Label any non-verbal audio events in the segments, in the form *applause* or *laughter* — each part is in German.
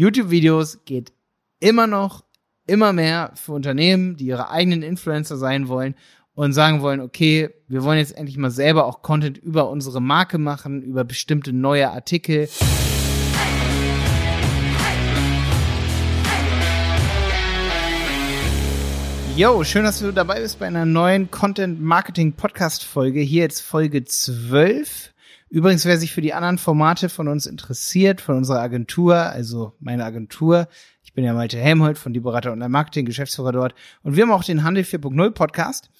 YouTube-Videos geht immer noch immer mehr für Unternehmen, die ihre eigenen Influencer sein wollen und sagen wollen, okay, wir wollen jetzt endlich mal selber auch Content über unsere Marke machen, über bestimmte neue Artikel. Yo, schön, dass du dabei bist bei einer neuen Content Marketing Podcast Folge. Hier jetzt Folge 12. Übrigens, wer sich für die anderen Formate von uns interessiert, von unserer Agentur, also meine Agentur, ich bin ja Malte Helmholt von Die Berater und Marketing, Geschäftsführer dort. Und wir haben auch den Handel 4.0 Podcast.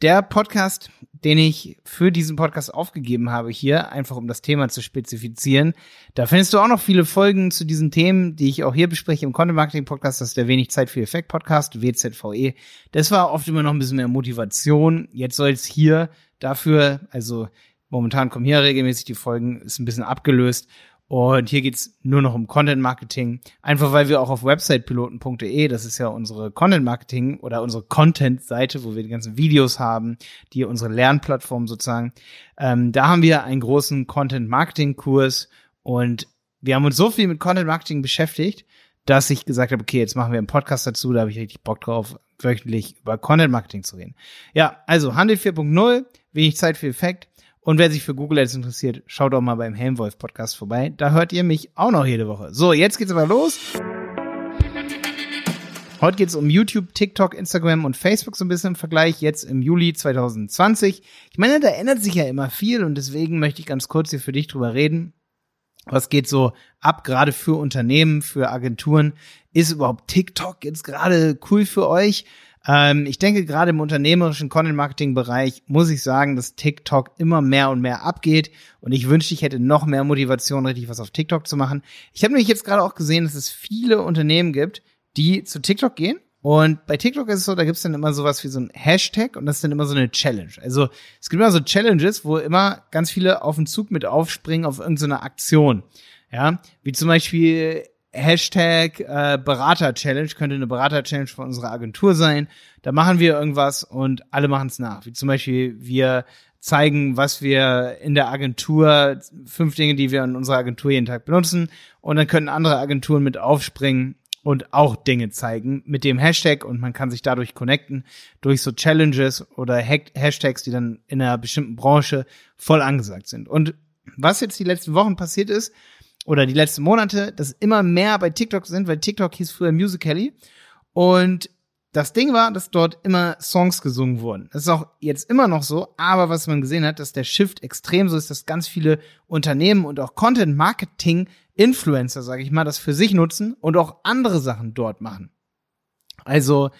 Der Podcast, den ich für diesen Podcast aufgegeben habe hier, einfach um das Thema zu spezifizieren. Da findest du auch noch viele Folgen zu diesen Themen, die ich auch hier bespreche im Content Marketing Podcast. Das ist der Wenig Zeit für Effekt Podcast, WZVE. Das war oft immer noch ein bisschen mehr Motivation. Jetzt soll es hier dafür, also momentan kommen hier regelmäßig die Folgen, ist ein bisschen abgelöst. Und hier geht's nur noch um Content Marketing. Einfach weil wir auch auf websitepiloten.de, das ist ja unsere Content Marketing oder unsere Content-Seite, wo wir die ganzen Videos haben, die unsere Lernplattform sozusagen. Ähm, da haben wir einen großen Content Marketing Kurs und wir haben uns so viel mit Content Marketing beschäftigt, dass ich gesagt habe, okay, jetzt machen wir einen Podcast dazu, da habe ich richtig Bock drauf, wöchentlich über Content Marketing zu reden. Ja, also Handel 4.0, wenig Zeit für Effekt. Und wer sich für Google Ads interessiert, schaut doch mal beim Helmwolf Podcast vorbei. Da hört ihr mich auch noch jede Woche. So, jetzt geht's aber los. Heute geht's um YouTube, TikTok, Instagram und Facebook so ein bisschen im Vergleich. Jetzt im Juli 2020. Ich meine, da ändert sich ja immer viel und deswegen möchte ich ganz kurz hier für dich drüber reden. Was geht so ab, gerade für Unternehmen, für Agenturen? Ist überhaupt TikTok jetzt gerade cool für euch? Ähm, ich denke, gerade im unternehmerischen Content-Marketing-Bereich muss ich sagen, dass TikTok immer mehr und mehr abgeht. Und ich wünschte, ich hätte noch mehr Motivation, richtig was auf TikTok zu machen. Ich habe nämlich jetzt gerade auch gesehen, dass es viele Unternehmen gibt, die zu TikTok gehen. Und bei TikTok ist es so, da gibt's dann immer sowas wie so ein Hashtag und das ist dann immer so eine Challenge. Also es gibt immer so Challenges, wo immer ganz viele auf den Zug mit aufspringen auf irgendeine Aktion. Ja, wie zum Beispiel Hashtag äh, Berater-Challenge, könnte eine Berater-Challenge von unserer Agentur sein. Da machen wir irgendwas und alle machen es nach. Wie zum Beispiel, wir zeigen, was wir in der Agentur, fünf Dinge, die wir in unserer Agentur jeden Tag benutzen. Und dann können andere Agenturen mit aufspringen und auch Dinge zeigen mit dem Hashtag und man kann sich dadurch connecten durch so Challenges oder Hashtags, die dann in einer bestimmten Branche voll angesagt sind. Und was jetzt die letzten Wochen passiert ist, oder die letzten Monate, dass immer mehr bei TikTok sind, weil TikTok hieß früher Musical.ly. Und das Ding war, dass dort immer Songs gesungen wurden. Das ist auch jetzt immer noch so, aber was man gesehen hat, dass der Shift extrem so ist, dass ganz viele Unternehmen und auch Content Marketing Influencer, sage ich mal, das für sich nutzen und auch andere Sachen dort machen. Also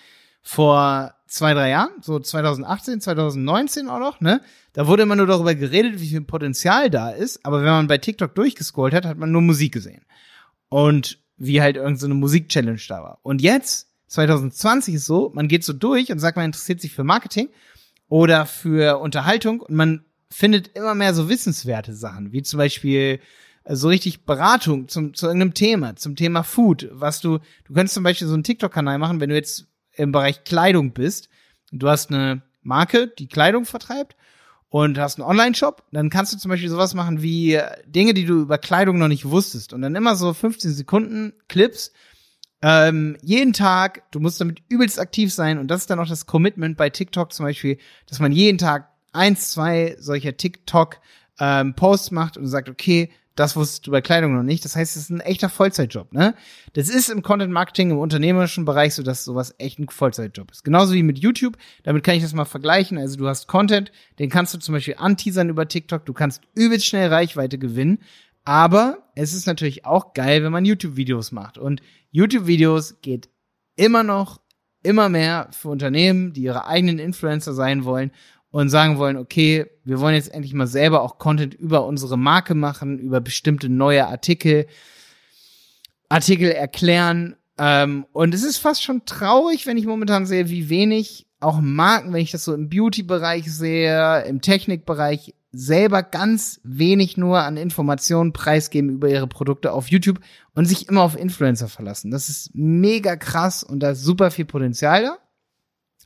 vor zwei, drei Jahren, so 2018, 2019 auch noch, ne? Da wurde immer nur darüber geredet, wie viel Potenzial da ist, aber wenn man bei TikTok durchgescrollt hat, hat man nur Musik gesehen. Und wie halt irgendeine so Musik-Challenge da war. Und jetzt, 2020 ist so, man geht so durch und sagt, man interessiert sich für Marketing oder für Unterhaltung und man findet immer mehr so wissenswerte Sachen, wie zum Beispiel äh, so richtig Beratung zum, zu irgendeinem Thema, zum Thema Food, was du, du könntest zum Beispiel so einen TikTok-Kanal machen, wenn du jetzt im Bereich Kleidung bist, du hast eine Marke, die Kleidung vertreibt und hast einen Online-Shop, dann kannst du zum Beispiel sowas machen wie Dinge, die du über Kleidung noch nicht wusstest. Und dann immer so 15 Sekunden Clips, ähm, jeden Tag, du musst damit übelst aktiv sein. Und das ist dann auch das Commitment bei TikTok zum Beispiel, dass man jeden Tag eins, zwei solcher TikTok ähm, Posts macht und sagt, okay, das wusstest du bei Kleidung noch nicht. Das heißt, es ist ein echter Vollzeitjob, ne? Das ist im Content Marketing, im unternehmerischen Bereich so, dass sowas echt ein Vollzeitjob ist. Genauso wie mit YouTube. Damit kann ich das mal vergleichen. Also du hast Content, den kannst du zum Beispiel anteasern über TikTok. Du kannst übelst schnell Reichweite gewinnen. Aber es ist natürlich auch geil, wenn man YouTube-Videos macht. Und YouTube-Videos geht immer noch immer mehr für Unternehmen, die ihre eigenen Influencer sein wollen und sagen wollen, okay, wir wollen jetzt endlich mal selber auch Content über unsere Marke machen, über bestimmte neue Artikel, Artikel erklären. Ähm, und es ist fast schon traurig, wenn ich momentan sehe, wie wenig auch Marken, wenn ich das so im Beauty-Bereich sehe, im Technikbereich, selber ganz wenig nur an Informationen preisgeben über ihre Produkte auf YouTube und sich immer auf Influencer verlassen. Das ist mega krass und da ist super viel Potenzial da.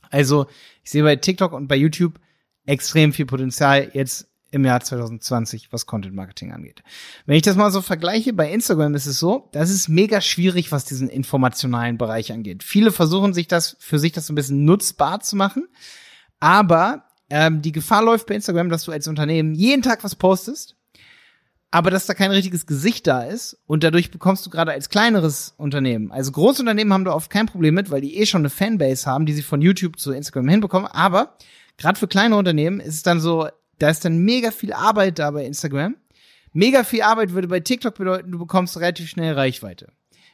Also ich sehe bei TikTok und bei YouTube extrem viel Potenzial jetzt im Jahr 2020, was Content Marketing angeht. Wenn ich das mal so vergleiche, bei Instagram ist es so, das ist mega schwierig, was diesen informationalen Bereich angeht. Viele versuchen sich das, für sich das so ein bisschen nutzbar zu machen, aber ähm, die Gefahr läuft bei Instagram, dass du als Unternehmen jeden Tag was postest, aber dass da kein richtiges Gesicht da ist und dadurch bekommst du gerade als kleineres Unternehmen, also Großunternehmen haben da oft kein Problem mit, weil die eh schon eine Fanbase haben, die sie von YouTube zu Instagram hinbekommen, aber gerade für kleine Unternehmen ist es dann so, da ist dann mega viel Arbeit da bei Instagram. Mega viel Arbeit würde bei TikTok bedeuten, du bekommst relativ schnell Reichweite.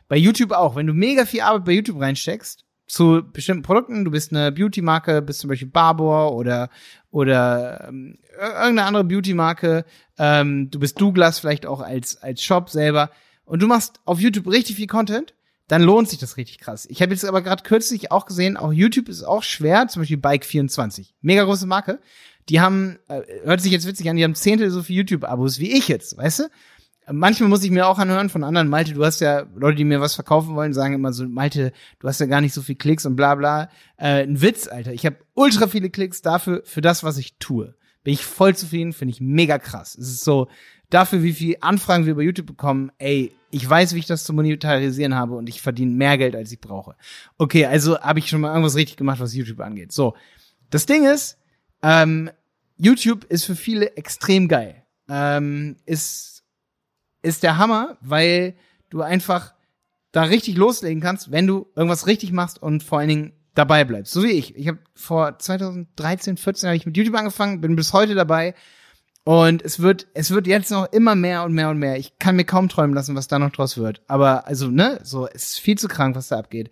Bei YouTube auch. Wenn du mega viel Arbeit bei YouTube reinsteckst, zu bestimmten Produkten, du bist eine Beauty-Marke, bist zum Beispiel Barbour oder, oder ähm, irgendeine andere Beauty-Marke, ähm, du bist Douglas vielleicht auch als, als Shop selber und du machst auf YouTube richtig viel Content, dann lohnt sich das richtig krass. Ich habe jetzt aber gerade kürzlich auch gesehen, auch YouTube ist auch schwer, zum Beispiel Bike24, mega große Marke die haben, äh, hört sich jetzt witzig an, die haben zehntel so viele YouTube-Abos wie ich jetzt, weißt du? Manchmal muss ich mir auch anhören von anderen, Malte, du hast ja, Leute, die mir was verkaufen wollen, sagen immer so, Malte, du hast ja gar nicht so viel Klicks und bla bla. Äh, ein Witz, Alter. Ich habe ultra viele Klicks dafür, für das, was ich tue. Bin ich voll zufrieden, finde ich mega krass. Es ist so, dafür, wie viel Anfragen wir über YouTube bekommen, ey, ich weiß, wie ich das zu monetarisieren habe und ich verdiene mehr Geld, als ich brauche. Okay, also habe ich schon mal irgendwas richtig gemacht, was YouTube angeht. So, das Ding ist, ähm, YouTube ist für viele extrem geil. Ähm, ist, ist der Hammer, weil du einfach da richtig loslegen kannst, wenn du irgendwas richtig machst und vor allen Dingen dabei bleibst. So wie ich. Ich habe vor 2013, 14 habe ich mit YouTube angefangen, bin bis heute dabei. Und es wird, es wird jetzt noch immer mehr und mehr und mehr. Ich kann mir kaum träumen lassen, was da noch draus wird. Aber, also, ne, so, es ist viel zu krank, was da abgeht.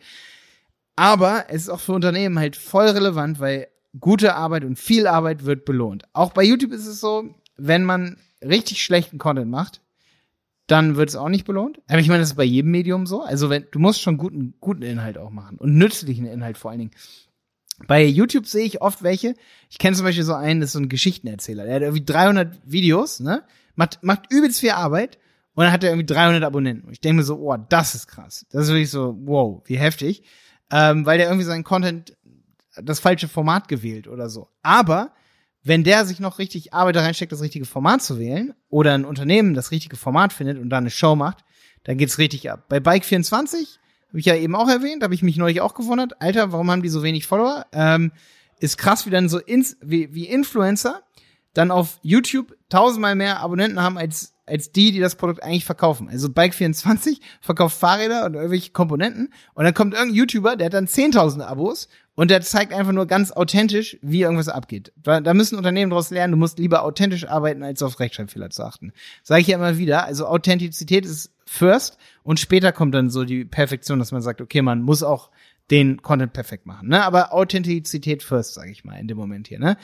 Aber es ist auch für Unternehmen halt voll relevant, weil gute Arbeit und viel Arbeit wird belohnt. Auch bei YouTube ist es so, wenn man richtig schlechten Content macht, dann wird es auch nicht belohnt. Aber ich meine, das ist bei jedem Medium so. Also wenn, du musst schon guten, guten Inhalt auch machen und nützlichen Inhalt vor allen Dingen. Bei YouTube sehe ich oft welche. Ich kenne zum Beispiel so einen, das ist so ein Geschichtenerzähler. Der hat irgendwie 300 Videos, ne? Macht, macht übelst viel Arbeit und dann hat er irgendwie 300 Abonnenten. Und ich denke mir so, oh, das ist krass. Das ist wirklich so, wow, wie heftig. Ähm, weil der irgendwie seinen Content das falsche Format gewählt oder so. Aber wenn der sich noch richtig Arbeit da reinsteckt, das richtige Format zu wählen, oder ein Unternehmen das richtige Format findet und da eine Show macht, dann geht's richtig ab. Bei Bike24 habe ich ja eben auch erwähnt, habe ich mich neulich auch gewundert, Alter, warum haben die so wenig Follower? Ähm, ist krass, wie dann so ins, wie, wie Influencer dann auf YouTube tausendmal mehr Abonnenten haben als als die, die das Produkt eigentlich verkaufen. Also Bike24 verkauft Fahrräder und irgendwelche Komponenten und dann kommt irgendein YouTuber, der hat dann 10.000 Abos und der zeigt einfach nur ganz authentisch, wie irgendwas abgeht. Da, da müssen Unternehmen daraus lernen, du musst lieber authentisch arbeiten, als auf Rechtschreibfehler zu achten. Sage ich ja immer wieder. Also Authentizität ist first und später kommt dann so die Perfektion, dass man sagt, okay, man muss auch den Content perfekt machen. Ne? Aber Authentizität first, sage ich mal, in dem Moment hier. Ne?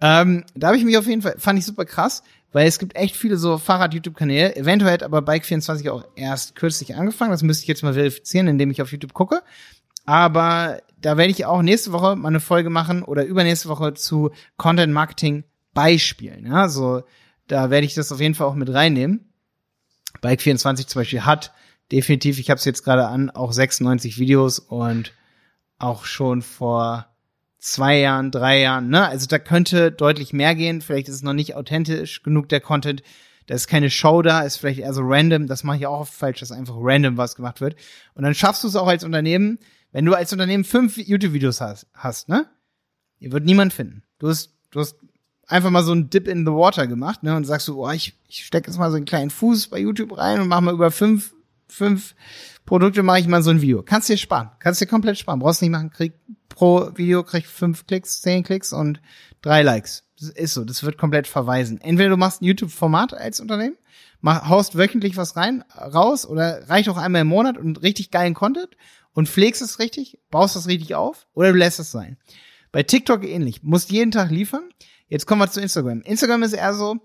Ähm, da habe ich mich auf jeden Fall, fand ich super krass, weil es gibt echt viele so Fahrrad-YouTube-Kanäle. Eventuell hat aber Bike24 auch erst kürzlich angefangen. Das müsste ich jetzt mal verifizieren, indem ich auf YouTube gucke. Aber da werde ich auch nächste Woche mal eine Folge machen oder übernächste Woche zu Content Marketing Beispielen. Ja, so, da werde ich das auf jeden Fall auch mit reinnehmen. Bike24 zum Beispiel hat definitiv, ich habe es jetzt gerade an, auch 96 Videos und auch schon vor zwei Jahren, drei Jahren, ne? Also da könnte deutlich mehr gehen. Vielleicht ist es noch nicht authentisch genug, der Content. Da ist keine Show da, ist vielleicht eher so random. Das mache ich auch oft falsch, dass einfach random was gemacht wird. Und dann schaffst du es auch als Unternehmen, wenn du als Unternehmen fünf YouTube-Videos hast, hast, ne? Ihr wird niemand finden. Du hast, du hast einfach mal so ein Dip in the Water gemacht, ne? Und sagst du, oh, ich, ich stecke jetzt mal so einen kleinen Fuß bei YouTube rein und mach mal über fünf, fünf Produkte mache ich mal so ein Video. Kannst dir sparen. Kannst dir komplett sparen. Brauchst nicht machen, krieg pro Video krieg fünf Klicks, zehn Klicks und drei Likes. Das ist so. Das wird komplett verweisen. Entweder du machst ein YouTube-Format als Unternehmen, mach, haust wöchentlich was rein, raus oder reicht auch einmal im Monat und richtig geilen Content und pflegst es richtig, baust es richtig auf oder du lässt es sein. Bei TikTok ähnlich. Musst jeden Tag liefern. Jetzt kommen wir zu Instagram. Instagram ist eher so,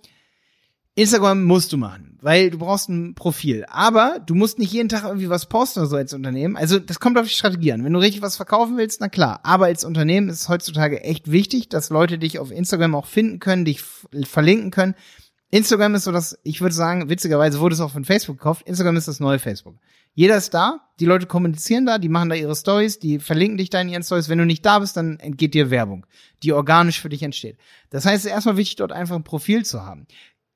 Instagram musst du machen, weil du brauchst ein Profil. Aber du musst nicht jeden Tag irgendwie was posten oder so als Unternehmen. Also das kommt auf die Strategie an. Wenn du richtig was verkaufen willst, na klar. Aber als Unternehmen ist es heutzutage echt wichtig, dass Leute dich auf Instagram auch finden können, dich verlinken können. Instagram ist so das, ich würde sagen, witzigerweise wurde es auch von Facebook gekauft. Instagram ist das neue Facebook. Jeder ist da, die Leute kommunizieren da, die machen da ihre Stories, die verlinken dich da in ihren Stories. Wenn du nicht da bist, dann entgeht dir Werbung, die organisch für dich entsteht. Das heißt, es ist erstmal wichtig, dort einfach ein Profil zu haben.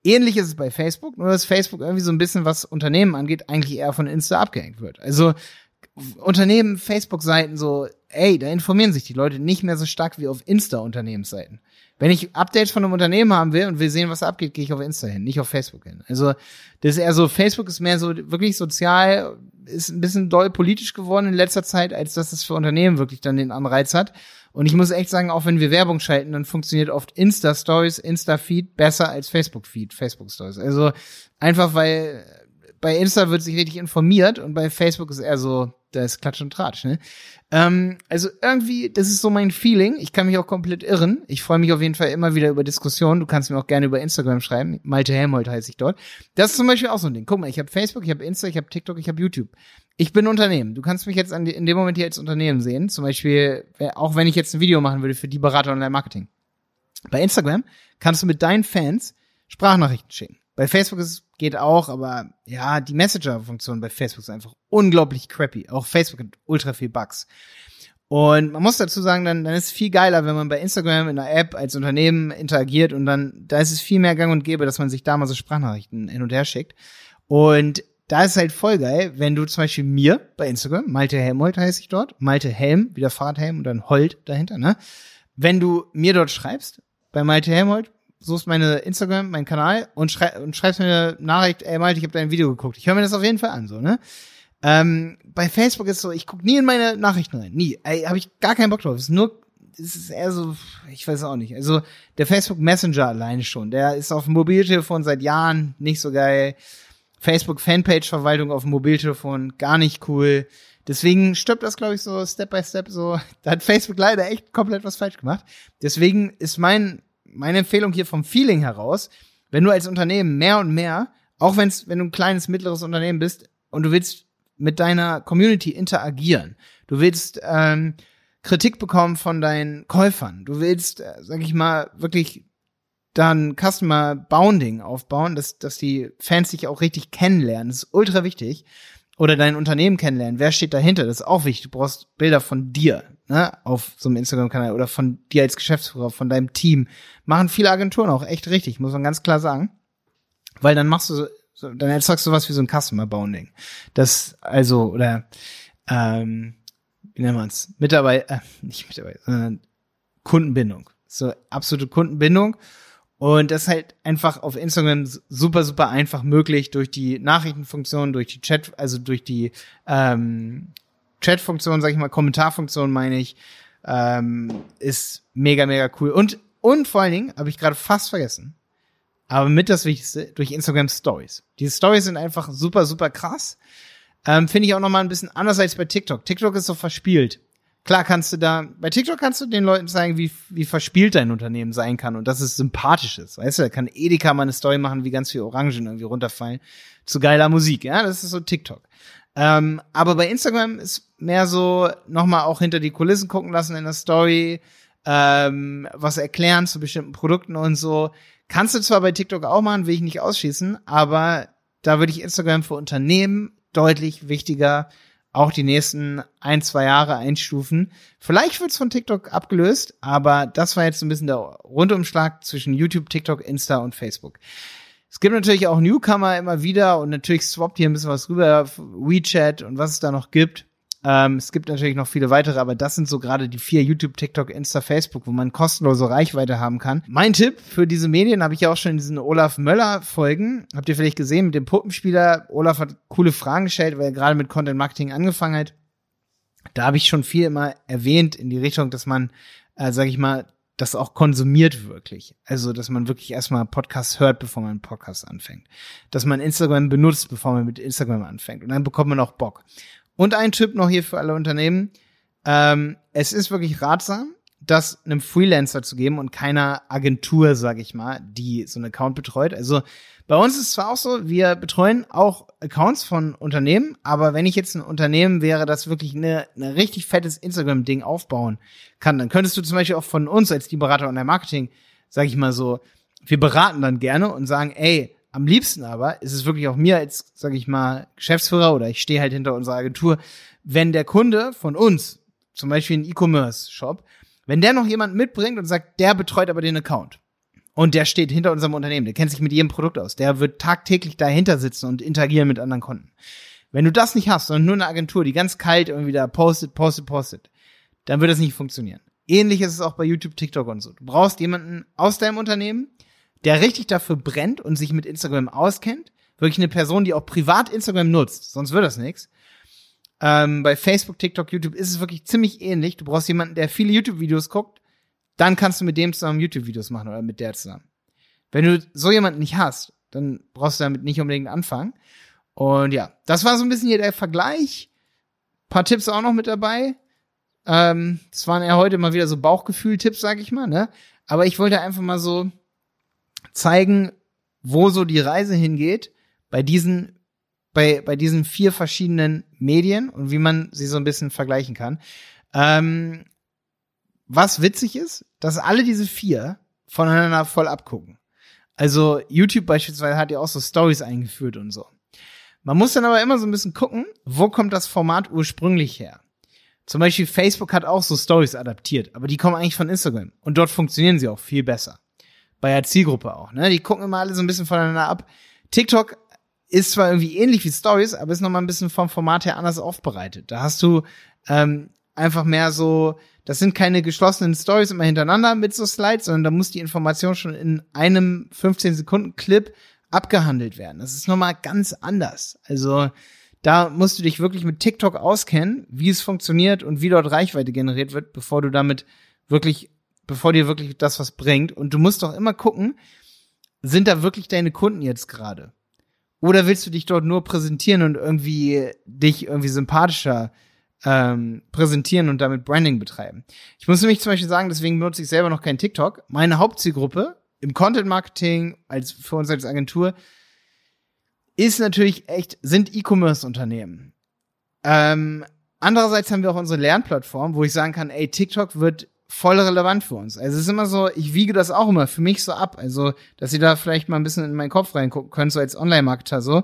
Ähnlich ist es bei Facebook, nur dass Facebook irgendwie so ein bisschen, was Unternehmen angeht, eigentlich eher von Insta abgehängt wird. Also Unternehmen, Facebook-Seiten so, ey, da informieren sich die Leute nicht mehr so stark wie auf Insta-Unternehmensseiten. Wenn ich Updates von einem Unternehmen haben will und will sehen, was abgeht, gehe ich auf Insta hin, nicht auf Facebook hin. Also das ist eher so, Facebook ist mehr so wirklich sozial, ist ein bisschen doll politisch geworden in letzter Zeit, als dass es für Unternehmen wirklich dann den Anreiz hat. Und ich muss echt sagen, auch wenn wir Werbung schalten, dann funktioniert oft Insta-Stories, Insta-Feed besser als Facebook-Feed, Facebook-Stories. Also einfach weil bei Insta wird sich richtig informiert und bei Facebook ist eher so, da ist Klatsch und Tratsch, ne? Ähm, also irgendwie, das ist so mein Feeling. Ich kann mich auch komplett irren. Ich freue mich auf jeden Fall immer wieder über Diskussionen. Du kannst mir auch gerne über Instagram schreiben. Malte Helmold heiße ich dort. Das ist zum Beispiel auch so ein Ding. Guck mal, ich habe Facebook, ich habe Insta, ich habe TikTok, ich habe YouTube. Ich bin Unternehmen. Du kannst mich jetzt an, in dem Moment hier als Unternehmen sehen. Zum Beispiel, auch wenn ich jetzt ein Video machen würde für die Berater Online-Marketing. Bei Instagram kannst du mit deinen Fans Sprachnachrichten schicken. Bei Facebook ist, geht auch, aber ja, die Messenger-Funktion bei Facebook ist einfach unglaublich crappy. Auch Facebook hat ultra viel Bugs. Und man muss dazu sagen, dann, dann ist es viel geiler, wenn man bei Instagram in der App als Unternehmen interagiert und dann, da ist es viel mehr gang und gäbe, dass man sich da mal so Sprachnachrichten hin und her schickt. Und da ist halt voll geil, wenn du zum Beispiel mir bei Instagram, Malte Helmholt heiße ich dort, Malte Helm, wieder Fahrradhelm und dann Holt dahinter, ne? Wenn du mir dort schreibst, bei Malte Helmholt, suchst meine Instagram, meinen Kanal und, schrei und schreibst mir eine Nachricht, ey Malte, ich habe dein Video geguckt. Ich höre mir das auf jeden Fall an, so, ne? Ähm, bei Facebook ist so, ich guck nie in meine Nachrichten rein. Nie. Ey, habe ich gar keinen Bock drauf. Es ist nur, es ist eher so, ich weiß auch nicht. Also der Facebook Messenger alleine schon, der ist auf dem Mobiltelefon seit Jahren nicht so geil. Facebook Fanpage-Verwaltung auf dem Mobiltelefon gar nicht cool. Deswegen stirbt das, glaube ich, so Step by Step so. *laughs* Da hat Facebook leider echt komplett was falsch gemacht. Deswegen ist mein meine Empfehlung hier vom Feeling heraus, wenn du als Unternehmen mehr und mehr, auch wenn's, wenn du ein kleines, mittleres Unternehmen bist und du willst mit deiner Community interagieren, du willst ähm, Kritik bekommen von deinen Käufern, du willst, äh, sag ich mal, wirklich dann Customer Bounding aufbauen, dass, dass die Fans dich auch richtig kennenlernen. Das ist ultra wichtig. Oder dein Unternehmen kennenlernen. Wer steht dahinter? Das ist auch wichtig. Du brauchst Bilder von dir ne, auf so einem Instagram-Kanal oder von dir als Geschäftsführer, von deinem Team. Machen viele Agenturen auch echt richtig, muss man ganz klar sagen. Weil dann machst du so, dann erzeugst du was wie so ein Customer Bounding. Das, also, oder, ähm, wie nennt man's? Mitarbeiter, äh, nicht Mitarbeiter, sondern Kundenbindung. So absolute Kundenbindung. Und das ist halt einfach auf Instagram super, super einfach möglich durch die Nachrichtenfunktion, durch die Chat, also durch die ähm, Chatfunktion, sag ich mal, Kommentarfunktion meine ich, ähm, ist mega, mega cool. Und, und vor allen Dingen, habe ich gerade fast vergessen, aber mit das Wichtigste, durch Instagram Stories. Diese Stories sind einfach super, super krass. Ähm, Finde ich auch nochmal ein bisschen anders als bei TikTok. TikTok ist so verspielt. Klar kannst du da, bei TikTok kannst du den Leuten zeigen, wie, wie verspielt dein Unternehmen sein kann und dass es sympathisch ist. Weißt du, da kann Edeka mal eine Story machen, wie ganz viel Orangen irgendwie runterfallen zu geiler Musik. Ja, das ist so TikTok. Ähm, aber bei Instagram ist mehr so nochmal auch hinter die Kulissen gucken lassen in der Story, ähm, was erklären zu bestimmten Produkten und so. Kannst du zwar bei TikTok auch machen, will ich nicht ausschließen, aber da würde ich Instagram für Unternehmen deutlich wichtiger auch die nächsten ein, zwei Jahre einstufen. Vielleicht wird's von TikTok abgelöst, aber das war jetzt ein bisschen der Rundumschlag zwischen YouTube, TikTok, Insta und Facebook. Es gibt natürlich auch Newcomer immer wieder und natürlich swappt hier ein bisschen was rüber, WeChat und was es da noch gibt. Ähm, es gibt natürlich noch viele weitere, aber das sind so gerade die vier YouTube, TikTok, Insta, Facebook, wo man kostenlose Reichweite haben kann. Mein Tipp für diese Medien habe ich ja auch schon in diesen Olaf Möller Folgen. Habt ihr vielleicht gesehen mit dem Puppenspieler? Olaf hat coole Fragen gestellt, weil er gerade mit Content Marketing angefangen hat. Da habe ich schon viel immer erwähnt in die Richtung, dass man, äh, sage ich mal, das auch konsumiert wirklich. Also, dass man wirklich erstmal Podcasts hört, bevor man einen Podcast anfängt. Dass man Instagram benutzt, bevor man mit Instagram anfängt. Und dann bekommt man auch Bock. Und ein Tipp noch hier für alle Unternehmen. Ähm, es ist wirklich ratsam, das einem Freelancer zu geben und keiner Agentur, sag ich mal, die so einen Account betreut. Also bei uns ist es zwar auch so, wir betreuen auch Accounts von Unternehmen, aber wenn ich jetzt ein Unternehmen wäre, das wirklich eine, eine richtig fettes Instagram-Ding aufbauen kann, dann könntest du zum Beispiel auch von uns als die Berater und der Marketing, sag ich mal so, wir beraten dann gerne und sagen, ey, am liebsten aber ist es wirklich auch mir als, sage ich mal, Geschäftsführer oder ich stehe halt hinter unserer Agentur, wenn der Kunde von uns, zum Beispiel ein E-Commerce-Shop, wenn der noch jemanden mitbringt und sagt, der betreut aber den Account und der steht hinter unserem Unternehmen, der kennt sich mit jedem Produkt aus, der wird tagtäglich dahinter sitzen und interagieren mit anderen Kunden. Wenn du das nicht hast, sondern nur eine Agentur, die ganz kalt irgendwie da postet, postet, postet, dann wird das nicht funktionieren. Ähnlich ist es auch bei YouTube, TikTok und so. Du brauchst jemanden aus deinem Unternehmen, der richtig dafür brennt und sich mit Instagram auskennt. Wirklich eine Person, die auch privat Instagram nutzt, sonst wird das nichts. Ähm, bei Facebook, TikTok, YouTube ist es wirklich ziemlich ähnlich. Du brauchst jemanden, der viele YouTube-Videos guckt, dann kannst du mit dem zusammen YouTube-Videos machen oder mit der zusammen. Wenn du so jemanden nicht hast, dann brauchst du damit nicht unbedingt anfangen. Und ja, das war so ein bisschen hier der Vergleich. Paar Tipps auch noch mit dabei. Ähm, das waren ja heute mal wieder so Bauchgefühl-Tipps, sag ich mal, ne? Aber ich wollte einfach mal so zeigen, wo so die Reise hingeht bei diesen, bei, bei diesen vier verschiedenen Medien und wie man sie so ein bisschen vergleichen kann. Ähm, was witzig ist, dass alle diese vier voneinander voll abgucken. Also YouTube beispielsweise hat ja auch so Stories eingeführt und so. Man muss dann aber immer so ein bisschen gucken, wo kommt das Format ursprünglich her. Zum Beispiel Facebook hat auch so Stories adaptiert, aber die kommen eigentlich von Instagram und dort funktionieren sie auch viel besser bei der Zielgruppe auch. Ne? Die gucken immer alle so ein bisschen voneinander ab. TikTok ist zwar irgendwie ähnlich wie Stories, aber ist noch mal ein bisschen vom Format her anders aufbereitet. Da hast du ähm, einfach mehr so, das sind keine geschlossenen Stories immer hintereinander mit so Slides, sondern da muss die Information schon in einem 15 Sekunden Clip abgehandelt werden. Das ist noch mal ganz anders. Also da musst du dich wirklich mit TikTok auskennen, wie es funktioniert und wie dort Reichweite generiert wird, bevor du damit wirklich bevor dir wirklich das was bringt. Und du musst doch immer gucken, sind da wirklich deine Kunden jetzt gerade? Oder willst du dich dort nur präsentieren und irgendwie dich irgendwie sympathischer ähm, präsentieren und damit Branding betreiben? Ich muss nämlich zum Beispiel sagen, deswegen benutze ich selber noch kein TikTok. Meine Hauptzielgruppe im Content Marketing als für uns als Agentur ist natürlich echt sind E-Commerce Unternehmen. Ähm, andererseits haben wir auch unsere Lernplattform, wo ich sagen kann, ey, TikTok wird voll relevant für uns. Also es ist immer so, ich wiege das auch immer für mich so ab. Also, dass ihr da vielleicht mal ein bisschen in meinen Kopf reingucken könnt, so als Online-Marketer so.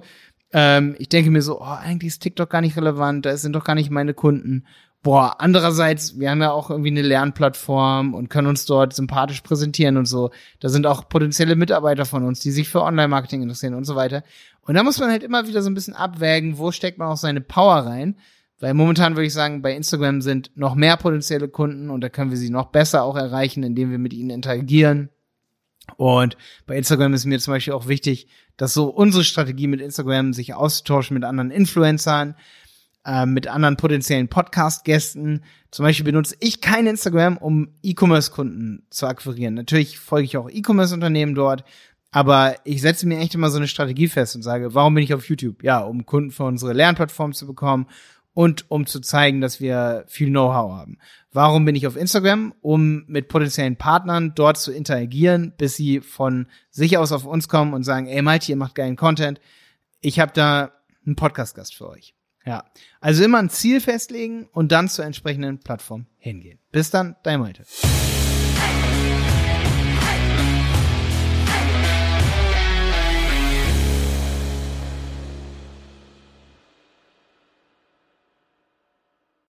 Ähm, ich denke mir so, oh, eigentlich ist TikTok gar nicht relevant, da sind doch gar nicht meine Kunden. Boah, andererseits, wir haben ja auch irgendwie eine Lernplattform und können uns dort sympathisch präsentieren und so. Da sind auch potenzielle Mitarbeiter von uns, die sich für Online-Marketing interessieren und so weiter. Und da muss man halt immer wieder so ein bisschen abwägen, wo steckt man auch seine Power rein. Weil momentan würde ich sagen, bei Instagram sind noch mehr potenzielle Kunden und da können wir sie noch besser auch erreichen, indem wir mit ihnen interagieren. Und bei Instagram ist mir zum Beispiel auch wichtig, dass so unsere Strategie mit Instagram sich auszutauschen mit anderen Influencern, äh, mit anderen potenziellen Podcast-Gästen. Zum Beispiel benutze ich kein Instagram, um E-Commerce-Kunden zu akquirieren. Natürlich folge ich auch E-Commerce-Unternehmen dort, aber ich setze mir echt immer so eine Strategie fest und sage, warum bin ich auf YouTube? Ja, um Kunden für unsere Lernplattform zu bekommen, und um zu zeigen, dass wir viel Know-how haben. Warum bin ich auf Instagram? Um mit potenziellen Partnern dort zu interagieren, bis sie von sich aus auf uns kommen und sagen, ey Malte, ihr macht geilen Content. Ich habe da einen Podcast-Gast für euch. Ja, also immer ein Ziel festlegen und dann zur entsprechenden Plattform hingehen. Bis dann, dein Malte.